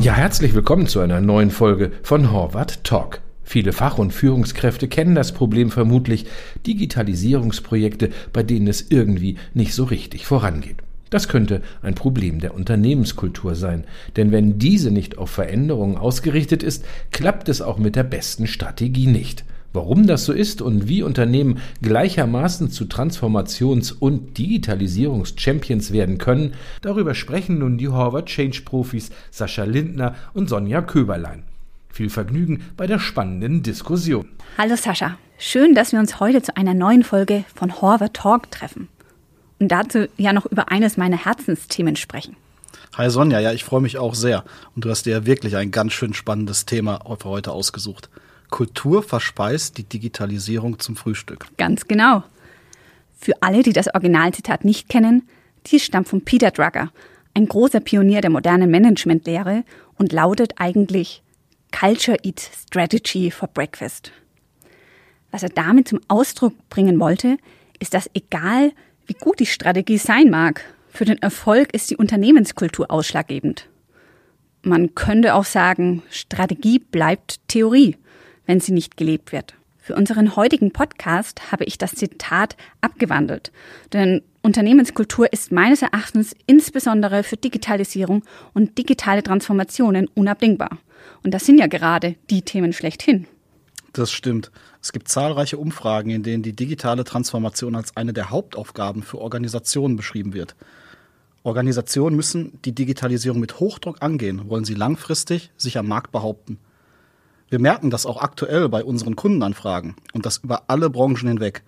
Ja, herzlich willkommen zu einer neuen Folge von Horvath Talk. Viele Fach- und Führungskräfte kennen das Problem vermutlich, Digitalisierungsprojekte, bei denen es irgendwie nicht so richtig vorangeht. Das könnte ein Problem der Unternehmenskultur sein, denn wenn diese nicht auf Veränderungen ausgerichtet ist, klappt es auch mit der besten Strategie nicht. Warum das so ist und wie Unternehmen gleichermaßen zu Transformations- und Digitalisierungs-Champions werden können, darüber sprechen nun die Harvard Change-Profis Sascha Lindner und Sonja Köberlein. Viel Vergnügen bei der spannenden Diskussion. Hallo Sascha, schön, dass wir uns heute zu einer neuen Folge von Harvard Talk treffen und dazu ja noch über eines meiner Herzensthemen sprechen. Hi Sonja, ja, ich freue mich auch sehr. Und du hast dir ja wirklich ein ganz schön spannendes Thema für heute ausgesucht. Kultur verspeist die Digitalisierung zum Frühstück. Ganz genau. Für alle, die das Originalzitat nicht kennen, dies stammt von Peter Drucker, ein großer Pionier der modernen Managementlehre und lautet eigentlich Culture Eats Strategy for Breakfast. Was er damit zum Ausdruck bringen wollte, ist, dass egal wie gut die Strategie sein mag, für den Erfolg ist die Unternehmenskultur ausschlaggebend. Man könnte auch sagen, Strategie bleibt Theorie, wenn sie nicht gelebt wird. Für unseren heutigen Podcast habe ich das Zitat abgewandelt, denn Unternehmenskultur ist meines Erachtens insbesondere für Digitalisierung und digitale Transformationen unabdingbar. Und das sind ja gerade die Themen schlechthin. Das stimmt. Es gibt zahlreiche Umfragen, in denen die digitale Transformation als eine der Hauptaufgaben für Organisationen beschrieben wird. Organisationen müssen die Digitalisierung mit Hochdruck angehen, wollen sie langfristig sich am Markt behaupten. Wir merken das auch aktuell bei unseren Kundenanfragen und das über alle Branchen hinweg,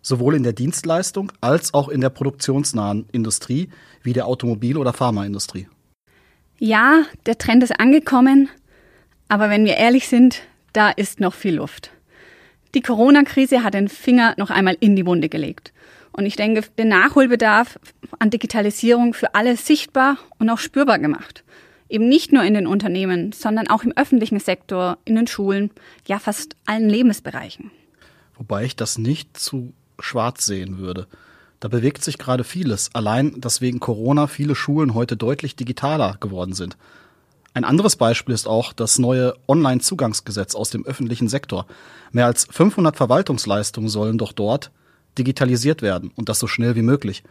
sowohl in der Dienstleistung als auch in der produktionsnahen Industrie wie der Automobil- oder Pharmaindustrie. Ja, der Trend ist angekommen, aber wenn wir ehrlich sind, da ist noch viel Luft. Die Corona-Krise hat den Finger noch einmal in die Wunde gelegt. Und ich denke, den Nachholbedarf an Digitalisierung für alle sichtbar und auch spürbar gemacht. Eben nicht nur in den Unternehmen, sondern auch im öffentlichen Sektor, in den Schulen, ja fast allen Lebensbereichen. Wobei ich das nicht zu schwarz sehen würde. Da bewegt sich gerade vieles. Allein, dass wegen Corona viele Schulen heute deutlich digitaler geworden sind. Ein anderes Beispiel ist auch das neue Online-Zugangsgesetz aus dem öffentlichen Sektor. Mehr als 500 Verwaltungsleistungen sollen doch dort digitalisiert werden und das so schnell wie möglich.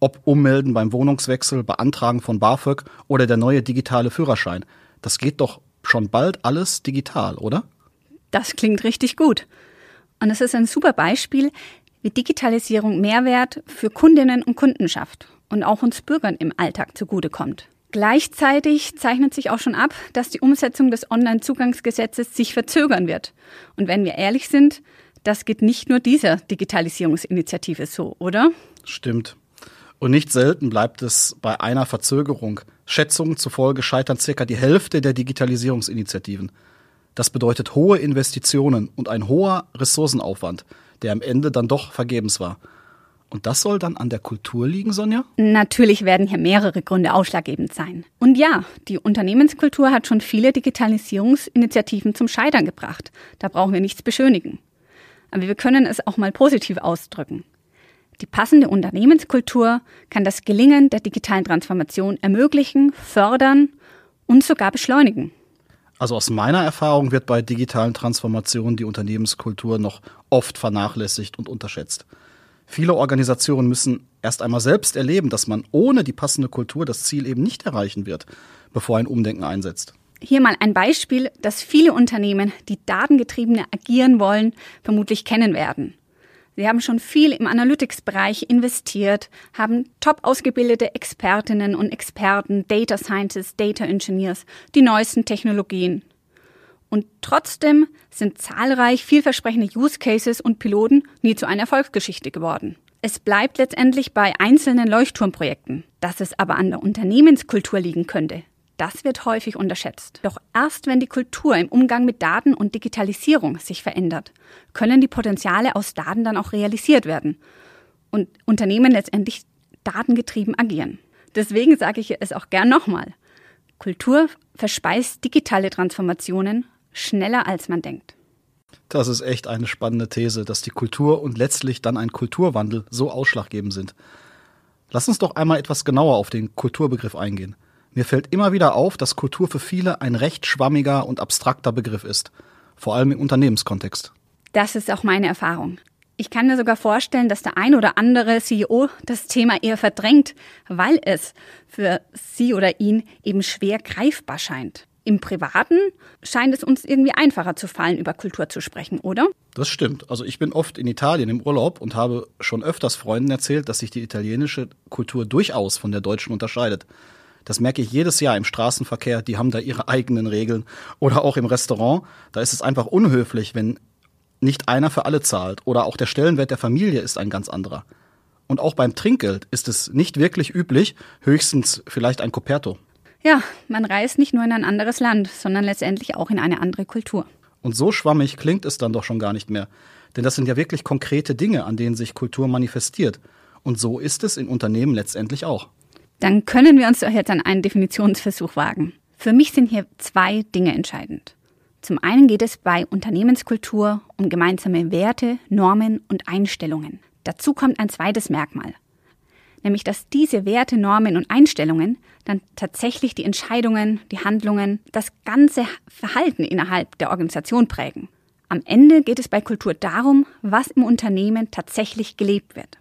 Ob Ummelden beim Wohnungswechsel, Beantragen von BAföG oder der neue digitale Führerschein. Das geht doch schon bald alles digital, oder? Das klingt richtig gut. Und es ist ein super Beispiel, wie Digitalisierung Mehrwert für Kundinnen und Kunden schafft und auch uns Bürgern im Alltag zugutekommt. Gleichzeitig zeichnet sich auch schon ab, dass die Umsetzung des Onlinezugangsgesetzes sich verzögern wird. Und wenn wir ehrlich sind, das geht nicht nur dieser Digitalisierungsinitiative so, oder? Stimmt. Und nicht selten bleibt es bei einer Verzögerung. Schätzungen zufolge scheitern circa die Hälfte der Digitalisierungsinitiativen. Das bedeutet hohe Investitionen und ein hoher Ressourcenaufwand, der am Ende dann doch vergebens war. Und das soll dann an der Kultur liegen, Sonja? Natürlich werden hier mehrere Gründe ausschlaggebend sein. Und ja, die Unternehmenskultur hat schon viele Digitalisierungsinitiativen zum Scheitern gebracht. Da brauchen wir nichts beschönigen. Aber wir können es auch mal positiv ausdrücken. Die passende Unternehmenskultur kann das Gelingen der digitalen Transformation ermöglichen, fördern und sogar beschleunigen. Also aus meiner Erfahrung wird bei digitalen Transformationen die Unternehmenskultur noch oft vernachlässigt und unterschätzt. Viele Organisationen müssen erst einmal selbst erleben, dass man ohne die passende Kultur das Ziel eben nicht erreichen wird, bevor ein Umdenken einsetzt. Hier mal ein Beispiel, das viele Unternehmen, die datengetriebene agieren wollen, vermutlich kennen werden. Sie haben schon viel im Analytics-Bereich investiert, haben top ausgebildete Expertinnen und Experten, Data Scientists, Data Engineers, die neuesten Technologien. Und trotzdem sind zahlreich vielversprechende Use Cases und Piloten nie zu einer Erfolgsgeschichte geworden. Es bleibt letztendlich bei einzelnen Leuchtturmprojekten. Dass es aber an der Unternehmenskultur liegen könnte, das wird häufig unterschätzt. Doch erst wenn die Kultur im Umgang mit Daten und Digitalisierung sich verändert, können die Potenziale aus Daten dann auch realisiert werden und Unternehmen letztendlich datengetrieben agieren. Deswegen sage ich es auch gern nochmal. Kultur verspeist digitale Transformationen schneller als man denkt. Das ist echt eine spannende These, dass die Kultur und letztlich dann ein Kulturwandel so ausschlaggebend sind. Lass uns doch einmal etwas genauer auf den Kulturbegriff eingehen. Mir fällt immer wieder auf, dass Kultur für viele ein recht schwammiger und abstrakter Begriff ist, vor allem im Unternehmenskontext. Das ist auch meine Erfahrung. Ich kann mir sogar vorstellen, dass der ein oder andere CEO das Thema eher verdrängt, weil es für sie oder ihn eben schwer greifbar scheint. Im Privaten scheint es uns irgendwie einfacher zu fallen, über Kultur zu sprechen, oder? Das stimmt. Also ich bin oft in Italien im Urlaub und habe schon öfters Freunden erzählt, dass sich die italienische Kultur durchaus von der deutschen unterscheidet. Das merke ich jedes Jahr im Straßenverkehr, die haben da ihre eigenen Regeln. Oder auch im Restaurant, da ist es einfach unhöflich, wenn nicht einer für alle zahlt. Oder auch der Stellenwert der Familie ist ein ganz anderer. Und auch beim Trinkgeld ist es nicht wirklich üblich, höchstens vielleicht ein Coperto. Ja, man reist nicht nur in ein anderes Land, sondern letztendlich auch in eine andere Kultur. Und so schwammig klingt es dann doch schon gar nicht mehr. Denn das sind ja wirklich konkrete Dinge, an denen sich Kultur manifestiert. Und so ist es in Unternehmen letztendlich auch. Dann können wir uns doch jetzt an einen Definitionsversuch wagen. Für mich sind hier zwei Dinge entscheidend. Zum einen geht es bei Unternehmenskultur um gemeinsame Werte, Normen und Einstellungen. Dazu kommt ein zweites Merkmal, nämlich dass diese Werte, Normen und Einstellungen dann tatsächlich die Entscheidungen, die Handlungen, das ganze Verhalten innerhalb der Organisation prägen. Am Ende geht es bei Kultur darum, was im Unternehmen tatsächlich gelebt wird.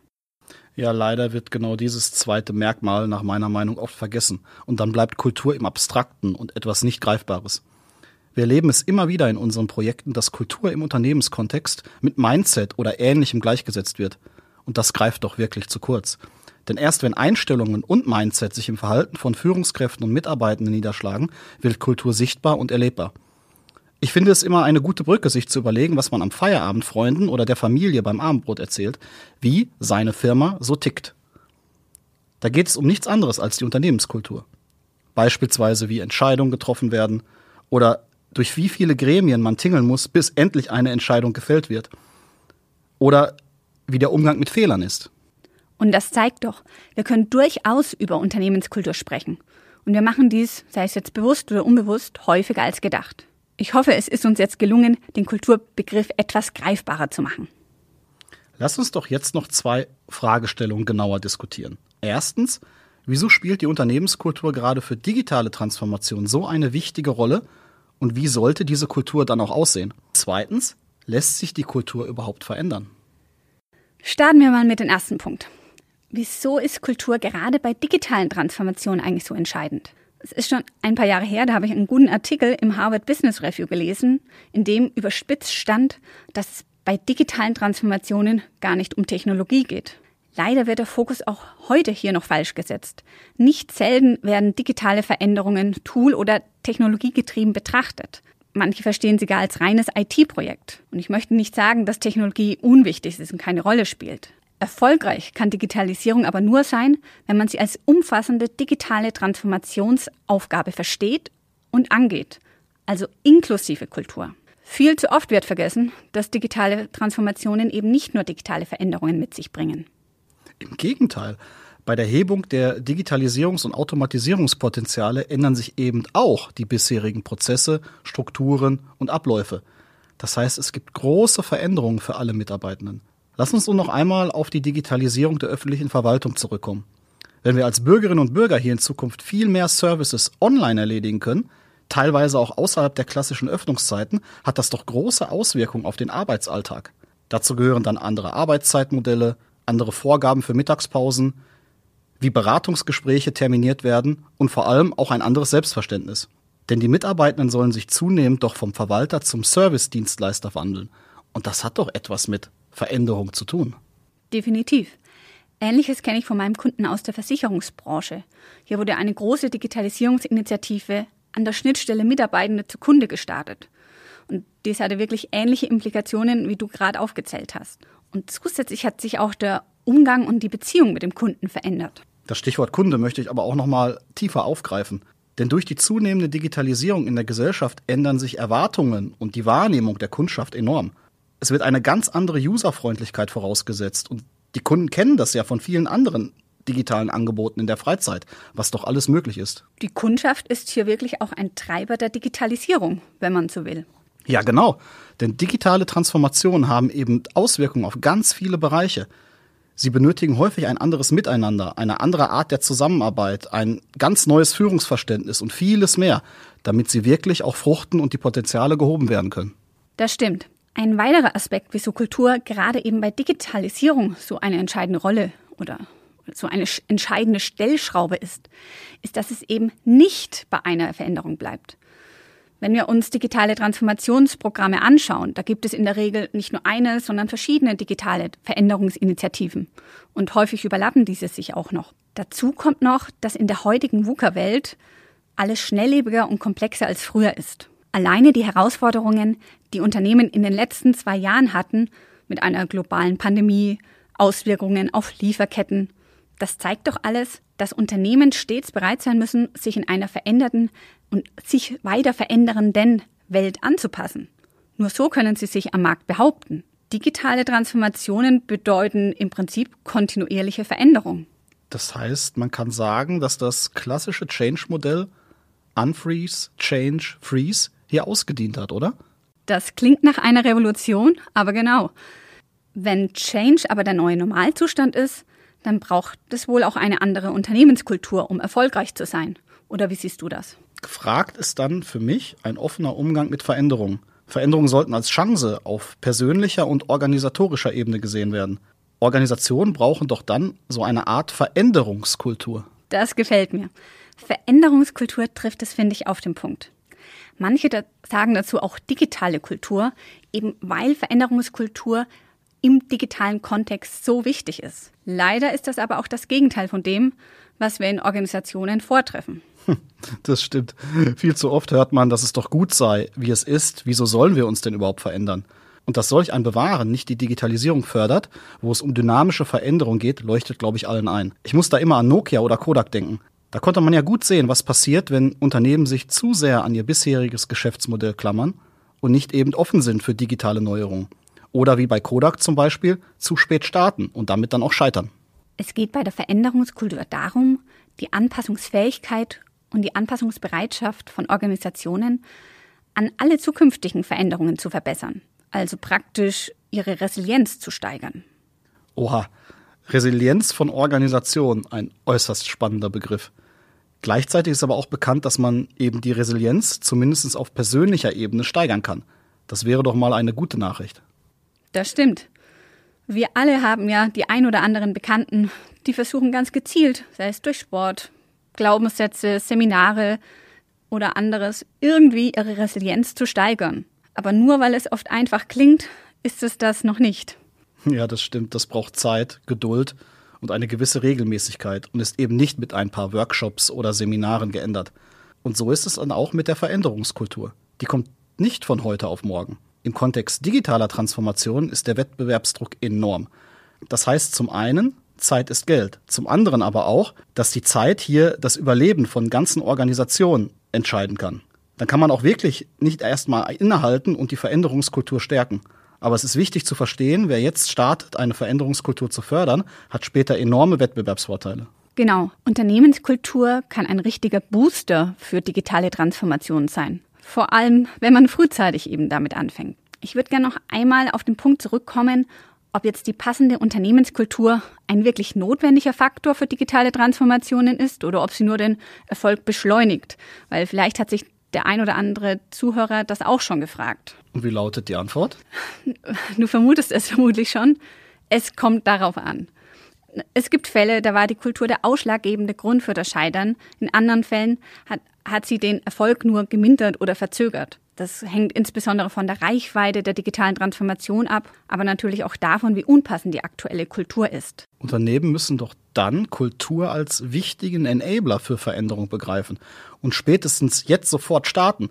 Ja, leider wird genau dieses zweite Merkmal nach meiner Meinung oft vergessen. Und dann bleibt Kultur im Abstrakten und etwas nicht Greifbares. Wir erleben es immer wieder in unseren Projekten, dass Kultur im Unternehmenskontext mit Mindset oder Ähnlichem gleichgesetzt wird. Und das greift doch wirklich zu kurz. Denn erst wenn Einstellungen und Mindset sich im Verhalten von Führungskräften und Mitarbeitenden niederschlagen, wird Kultur sichtbar und erlebbar. Ich finde es immer eine gute Brücke, sich zu überlegen, was man am Feierabend Freunden oder der Familie beim Abendbrot erzählt, wie seine Firma so tickt. Da geht es um nichts anderes als die Unternehmenskultur. Beispielsweise, wie Entscheidungen getroffen werden oder durch wie viele Gremien man tingeln muss, bis endlich eine Entscheidung gefällt wird. Oder wie der Umgang mit Fehlern ist. Und das zeigt doch, wir können durchaus über Unternehmenskultur sprechen. Und wir machen dies, sei es jetzt bewusst oder unbewusst, häufiger als gedacht. Ich hoffe, es ist uns jetzt gelungen, den Kulturbegriff etwas greifbarer zu machen. Lass uns doch jetzt noch zwei Fragestellungen genauer diskutieren. Erstens, wieso spielt die Unternehmenskultur gerade für digitale Transformation so eine wichtige Rolle und wie sollte diese Kultur dann auch aussehen? Zweitens, lässt sich die Kultur überhaupt verändern? Starten wir mal mit dem ersten Punkt. Wieso ist Kultur gerade bei digitalen Transformationen eigentlich so entscheidend? Es ist schon ein paar Jahre her, da habe ich einen guten Artikel im Harvard Business Review gelesen, in dem überspitzt stand, dass es bei digitalen Transformationen gar nicht um Technologie geht. Leider wird der Fokus auch heute hier noch falsch gesetzt. Nicht selten werden digitale Veränderungen tool- oder technologiegetrieben betrachtet. Manche verstehen sie gar als reines IT-Projekt. Und ich möchte nicht sagen, dass Technologie unwichtig ist und keine Rolle spielt. Erfolgreich kann Digitalisierung aber nur sein, wenn man sie als umfassende digitale Transformationsaufgabe versteht und angeht, also inklusive Kultur. Viel zu oft wird vergessen, dass digitale Transformationen eben nicht nur digitale Veränderungen mit sich bringen. Im Gegenteil, bei der Hebung der Digitalisierungs- und Automatisierungspotenziale ändern sich eben auch die bisherigen Prozesse, Strukturen und Abläufe. Das heißt, es gibt große Veränderungen für alle Mitarbeitenden. Lass uns nun noch einmal auf die Digitalisierung der öffentlichen Verwaltung zurückkommen. Wenn wir als Bürgerinnen und Bürger hier in Zukunft viel mehr Services online erledigen können, teilweise auch außerhalb der klassischen Öffnungszeiten, hat das doch große Auswirkungen auf den Arbeitsalltag. Dazu gehören dann andere Arbeitszeitmodelle, andere Vorgaben für Mittagspausen, wie Beratungsgespräche terminiert werden und vor allem auch ein anderes Selbstverständnis. Denn die Mitarbeitenden sollen sich zunehmend doch vom Verwalter zum Service-Dienstleister wandeln. Und das hat doch etwas mit Veränderung zu tun. Definitiv. Ähnliches kenne ich von meinem Kunden aus der Versicherungsbranche. Hier wurde eine große Digitalisierungsinitiative an der Schnittstelle Mitarbeitende zu Kunde gestartet. Und dies hatte wirklich ähnliche Implikationen, wie du gerade aufgezählt hast. Und zusätzlich hat sich auch der Umgang und die Beziehung mit dem Kunden verändert. Das Stichwort Kunde möchte ich aber auch noch mal tiefer aufgreifen. Denn durch die zunehmende Digitalisierung in der Gesellschaft ändern sich Erwartungen und die Wahrnehmung der Kundschaft enorm es wird eine ganz andere Userfreundlichkeit vorausgesetzt. Und die Kunden kennen das ja von vielen anderen digitalen Angeboten in der Freizeit, was doch alles möglich ist. Die Kundschaft ist hier wirklich auch ein Treiber der Digitalisierung, wenn man so will. Ja, genau. Denn digitale Transformationen haben eben Auswirkungen auf ganz viele Bereiche. Sie benötigen häufig ein anderes Miteinander, eine andere Art der Zusammenarbeit, ein ganz neues Führungsverständnis und vieles mehr, damit sie wirklich auch fruchten und die Potenziale gehoben werden können. Das stimmt. Ein weiterer Aspekt, wieso Kultur gerade eben bei Digitalisierung so eine entscheidende Rolle oder so eine entscheidende Stellschraube ist, ist, dass es eben nicht bei einer Veränderung bleibt. Wenn wir uns digitale Transformationsprogramme anschauen, da gibt es in der Regel nicht nur eine, sondern verschiedene digitale Veränderungsinitiativen. Und häufig überlappen diese sich auch noch. Dazu kommt noch, dass in der heutigen VUCA-Welt alles schnelllebiger und komplexer als früher ist. Alleine die Herausforderungen, die Unternehmen in den letzten zwei Jahren hatten, mit einer globalen Pandemie, Auswirkungen auf Lieferketten, das zeigt doch alles, dass Unternehmen stets bereit sein müssen, sich in einer veränderten und sich weiter verändernden Welt anzupassen. Nur so können sie sich am Markt behaupten. Digitale Transformationen bedeuten im Prinzip kontinuierliche Veränderung. Das heißt, man kann sagen, dass das klassische Change-Modell Unfreeze, Change, Freeze hier ausgedient hat, oder? Das klingt nach einer Revolution, aber genau. Wenn Change aber der neue Normalzustand ist, dann braucht es wohl auch eine andere Unternehmenskultur, um erfolgreich zu sein. Oder wie siehst du das? Gefragt ist dann für mich ein offener Umgang mit Veränderungen. Veränderungen sollten als Chance auf persönlicher und organisatorischer Ebene gesehen werden. Organisationen brauchen doch dann so eine Art Veränderungskultur. Das gefällt mir. Veränderungskultur trifft es, finde ich, auf den Punkt. Manche da sagen dazu auch digitale Kultur, eben weil Veränderungskultur im digitalen Kontext so wichtig ist. Leider ist das aber auch das Gegenteil von dem, was wir in Organisationen vortreffen. Das stimmt. Viel zu oft hört man, dass es doch gut sei, wie es ist. Wieso sollen wir uns denn überhaupt verändern? Und dass solch ein Bewahren nicht die Digitalisierung fördert, wo es um dynamische Veränderung geht, leuchtet, glaube ich, allen ein. Ich muss da immer an Nokia oder Kodak denken. Da konnte man ja gut sehen, was passiert, wenn Unternehmen sich zu sehr an ihr bisheriges Geschäftsmodell klammern und nicht eben offen sind für digitale Neuerungen. Oder wie bei Kodak zum Beispiel, zu spät starten und damit dann auch scheitern. Es geht bei der Veränderungskultur darum, die Anpassungsfähigkeit und die Anpassungsbereitschaft von Organisationen an alle zukünftigen Veränderungen zu verbessern, also praktisch ihre Resilienz zu steigern. Oha, Resilienz von Organisationen, ein äußerst spannender Begriff. Gleichzeitig ist aber auch bekannt, dass man eben die Resilienz zumindest auf persönlicher Ebene steigern kann. Das wäre doch mal eine gute Nachricht. Das stimmt. Wir alle haben ja die ein oder anderen Bekannten, die versuchen ganz gezielt, sei es durch Sport, Glaubenssätze, Seminare oder anderes, irgendwie ihre Resilienz zu steigern. Aber nur weil es oft einfach klingt, ist es das noch nicht. Ja, das stimmt. Das braucht Zeit, Geduld und eine gewisse Regelmäßigkeit und ist eben nicht mit ein paar Workshops oder Seminaren geändert. Und so ist es dann auch mit der Veränderungskultur. Die kommt nicht von heute auf morgen. Im Kontext digitaler Transformation ist der Wettbewerbsdruck enorm. Das heißt zum einen, Zeit ist Geld. Zum anderen aber auch, dass die Zeit hier das Überleben von ganzen Organisationen entscheiden kann. Dann kann man auch wirklich nicht erstmal innehalten und die Veränderungskultur stärken. Aber es ist wichtig zu verstehen, wer jetzt startet, eine Veränderungskultur zu fördern, hat später enorme Wettbewerbsvorteile. Genau. Unternehmenskultur kann ein richtiger Booster für digitale Transformationen sein. Vor allem, wenn man frühzeitig eben damit anfängt. Ich würde gerne noch einmal auf den Punkt zurückkommen, ob jetzt die passende Unternehmenskultur ein wirklich notwendiger Faktor für digitale Transformationen ist oder ob sie nur den Erfolg beschleunigt. Weil vielleicht hat sich der ein oder andere Zuhörer das auch schon gefragt. Und wie lautet die Antwort? Du vermutest es vermutlich schon. Es kommt darauf an. Es gibt Fälle, da war die Kultur der ausschlaggebende Grund für das Scheitern. In anderen Fällen hat, hat sie den Erfolg nur gemindert oder verzögert. Das hängt insbesondere von der Reichweite der digitalen Transformation ab, aber natürlich auch davon, wie unpassend die aktuelle Kultur ist. Unternehmen müssen doch dann Kultur als wichtigen Enabler für Veränderung begreifen und spätestens jetzt sofort starten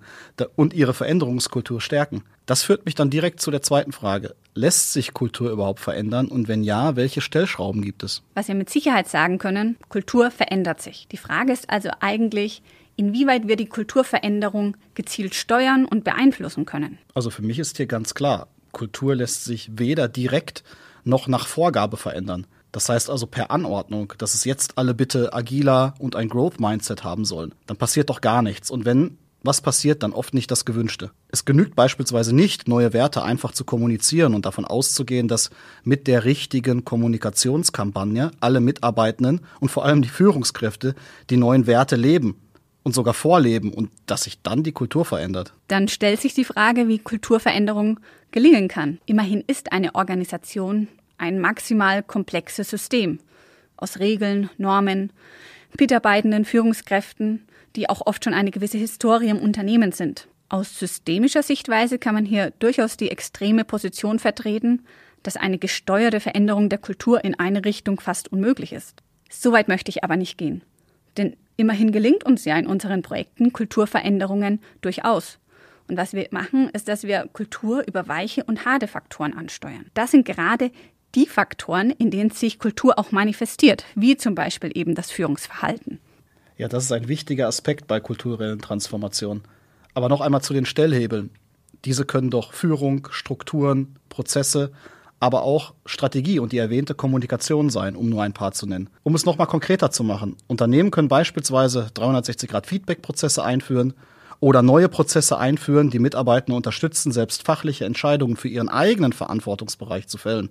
und ihre Veränderungskultur stärken. Das führt mich dann direkt zu der zweiten Frage. Lässt sich Kultur überhaupt verändern und wenn ja, welche Stellschrauben gibt es? Was wir mit Sicherheit sagen können, Kultur verändert sich. Die Frage ist also eigentlich, inwieweit wir die Kulturveränderung gezielt steuern und beeinflussen können. Also für mich ist hier ganz klar, Kultur lässt sich weder direkt noch nach Vorgabe verändern. Das heißt also per Anordnung, dass es jetzt alle bitte agiler und ein Growth-Mindset haben sollen. Dann passiert doch gar nichts. Und wenn was passiert dann oft nicht das Gewünschte. Es genügt beispielsweise nicht, neue Werte einfach zu kommunizieren und davon auszugehen, dass mit der richtigen Kommunikationskampagne alle Mitarbeitenden und vor allem die Führungskräfte die neuen Werte leben und sogar vorleben und dass sich dann die Kultur verändert. Dann stellt sich die Frage, wie Kulturveränderung gelingen kann. Immerhin ist eine Organisation ein maximal komplexes System aus Regeln, Normen, Mitarbeitenden, Führungskräften, die auch oft schon eine gewisse Historie im Unternehmen sind. Aus systemischer Sichtweise kann man hier durchaus die extreme Position vertreten, dass eine gesteuerte Veränderung der Kultur in eine Richtung fast unmöglich ist. Soweit möchte ich aber nicht gehen. Denn immerhin gelingt uns ja in unseren Projekten Kulturveränderungen durchaus. Und was wir machen, ist, dass wir Kultur über weiche und harte Faktoren ansteuern. Das sind gerade die Faktoren, in denen sich Kultur auch manifestiert, wie zum Beispiel eben das Führungsverhalten. Ja, das ist ein wichtiger Aspekt bei kulturellen Transformationen. Aber noch einmal zu den Stellhebeln. Diese können doch Führung, Strukturen, Prozesse, aber auch Strategie und die erwähnte Kommunikation sein, um nur ein paar zu nennen. Um es nochmal konkreter zu machen. Unternehmen können beispielsweise 360-Grad-Feedback-Prozesse einführen oder neue Prozesse einführen, die Mitarbeiter unterstützen, selbst fachliche Entscheidungen für ihren eigenen Verantwortungsbereich zu fällen.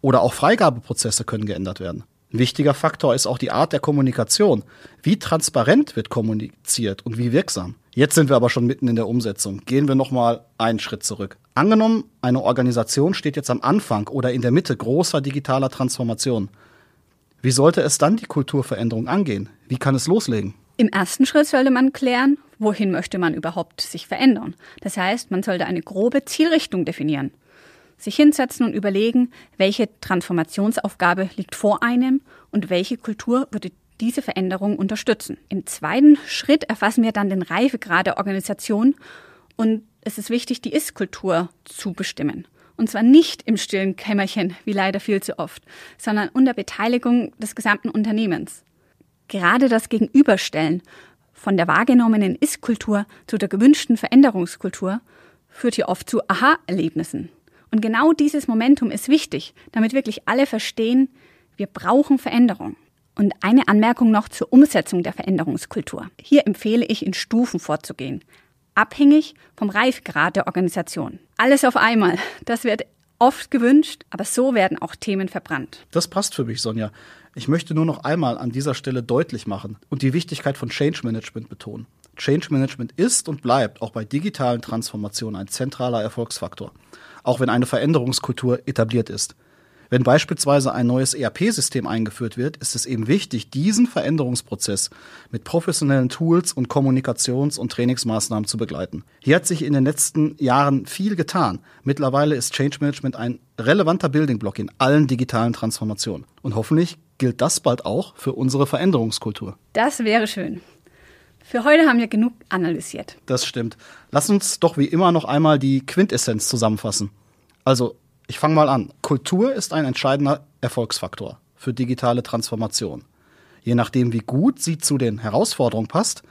Oder auch Freigabeprozesse können geändert werden. Ein wichtiger Faktor ist auch die Art der Kommunikation. Wie transparent wird kommuniziert und wie wirksam? Jetzt sind wir aber schon mitten in der Umsetzung. Gehen wir noch mal einen Schritt zurück. Angenommen, eine Organisation steht jetzt am Anfang oder in der Mitte großer digitaler Transformation. Wie sollte es dann die Kulturveränderung angehen? Wie kann es loslegen? Im ersten Schritt sollte man klären, wohin möchte man überhaupt sich verändern. Das heißt, man sollte eine grobe Zielrichtung definieren sich hinsetzen und überlegen, welche Transformationsaufgabe liegt vor einem und welche Kultur würde diese Veränderung unterstützen. Im zweiten Schritt erfassen wir dann den Reifegrad der Organisation und es ist wichtig, die Ist-Kultur zu bestimmen. Und zwar nicht im stillen Kämmerchen, wie leider viel zu oft, sondern unter Beteiligung des gesamten Unternehmens. Gerade das Gegenüberstellen von der wahrgenommenen Ist-Kultur zu der gewünschten Veränderungskultur führt hier oft zu Aha-Erlebnissen. Und genau dieses Momentum ist wichtig, damit wirklich alle verstehen, wir brauchen Veränderung. Und eine Anmerkung noch zur Umsetzung der Veränderungskultur. Hier empfehle ich, in Stufen vorzugehen, abhängig vom Reifgrad der Organisation. Alles auf einmal, das wird oft gewünscht, aber so werden auch Themen verbrannt. Das passt für mich, Sonja. Ich möchte nur noch einmal an dieser Stelle deutlich machen und die Wichtigkeit von Change Management betonen. Change Management ist und bleibt auch bei digitalen Transformationen ein zentraler Erfolgsfaktor auch wenn eine Veränderungskultur etabliert ist. Wenn beispielsweise ein neues ERP-System eingeführt wird, ist es eben wichtig, diesen Veränderungsprozess mit professionellen Tools und Kommunikations- und Trainingsmaßnahmen zu begleiten. Hier hat sich in den letzten Jahren viel getan. Mittlerweile ist Change Management ein relevanter Building Block in allen digitalen Transformationen. Und hoffentlich gilt das bald auch für unsere Veränderungskultur. Das wäre schön. Für heute haben wir genug analysiert. Das stimmt. Lass uns doch wie immer noch einmal die Quintessenz zusammenfassen. Also, ich fange mal an. Kultur ist ein entscheidender Erfolgsfaktor für digitale Transformation. Je nachdem, wie gut sie zu den Herausforderungen passt,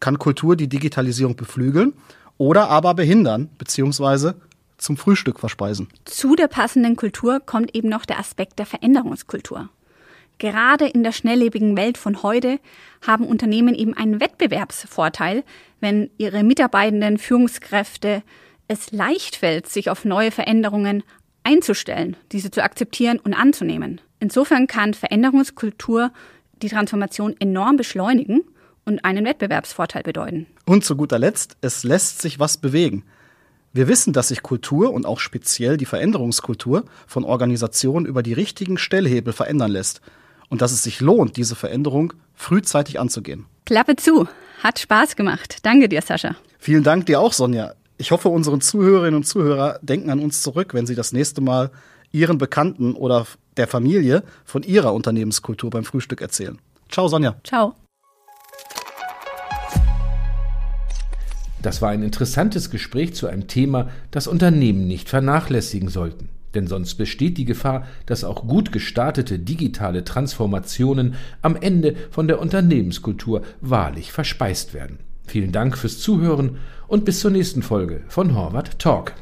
kann Kultur die Digitalisierung beflügeln oder aber behindern bzw. zum Frühstück verspeisen. Zu der passenden Kultur kommt eben noch der Aspekt der Veränderungskultur. Gerade in der schnelllebigen Welt von heute haben Unternehmen eben einen Wettbewerbsvorteil, wenn ihre Mitarbeitenden Führungskräfte es leicht fällt, sich auf neue Veränderungen einzustellen, diese zu akzeptieren und anzunehmen. Insofern kann Veränderungskultur die Transformation enorm beschleunigen und einen Wettbewerbsvorteil bedeuten. Und zu guter Letzt, es lässt sich was bewegen. Wir wissen, dass sich Kultur und auch speziell die Veränderungskultur von Organisationen über die richtigen Stellhebel verändern lässt und dass es sich lohnt, diese Veränderung frühzeitig anzugehen. Klappe zu. Hat Spaß gemacht. Danke dir, Sascha. Vielen Dank dir auch, Sonja. Ich hoffe, unsere Zuhörerinnen und Zuhörer denken an uns zurück, wenn sie das nächste Mal ihren Bekannten oder der Familie von ihrer Unternehmenskultur beim Frühstück erzählen. Ciao, Sonja. Ciao. Das war ein interessantes Gespräch zu einem Thema, das Unternehmen nicht vernachlässigen sollten denn sonst besteht die Gefahr, dass auch gut gestartete digitale Transformationen am Ende von der Unternehmenskultur wahrlich verspeist werden. Vielen Dank fürs Zuhören und bis zur nächsten Folge von Horvath Talk.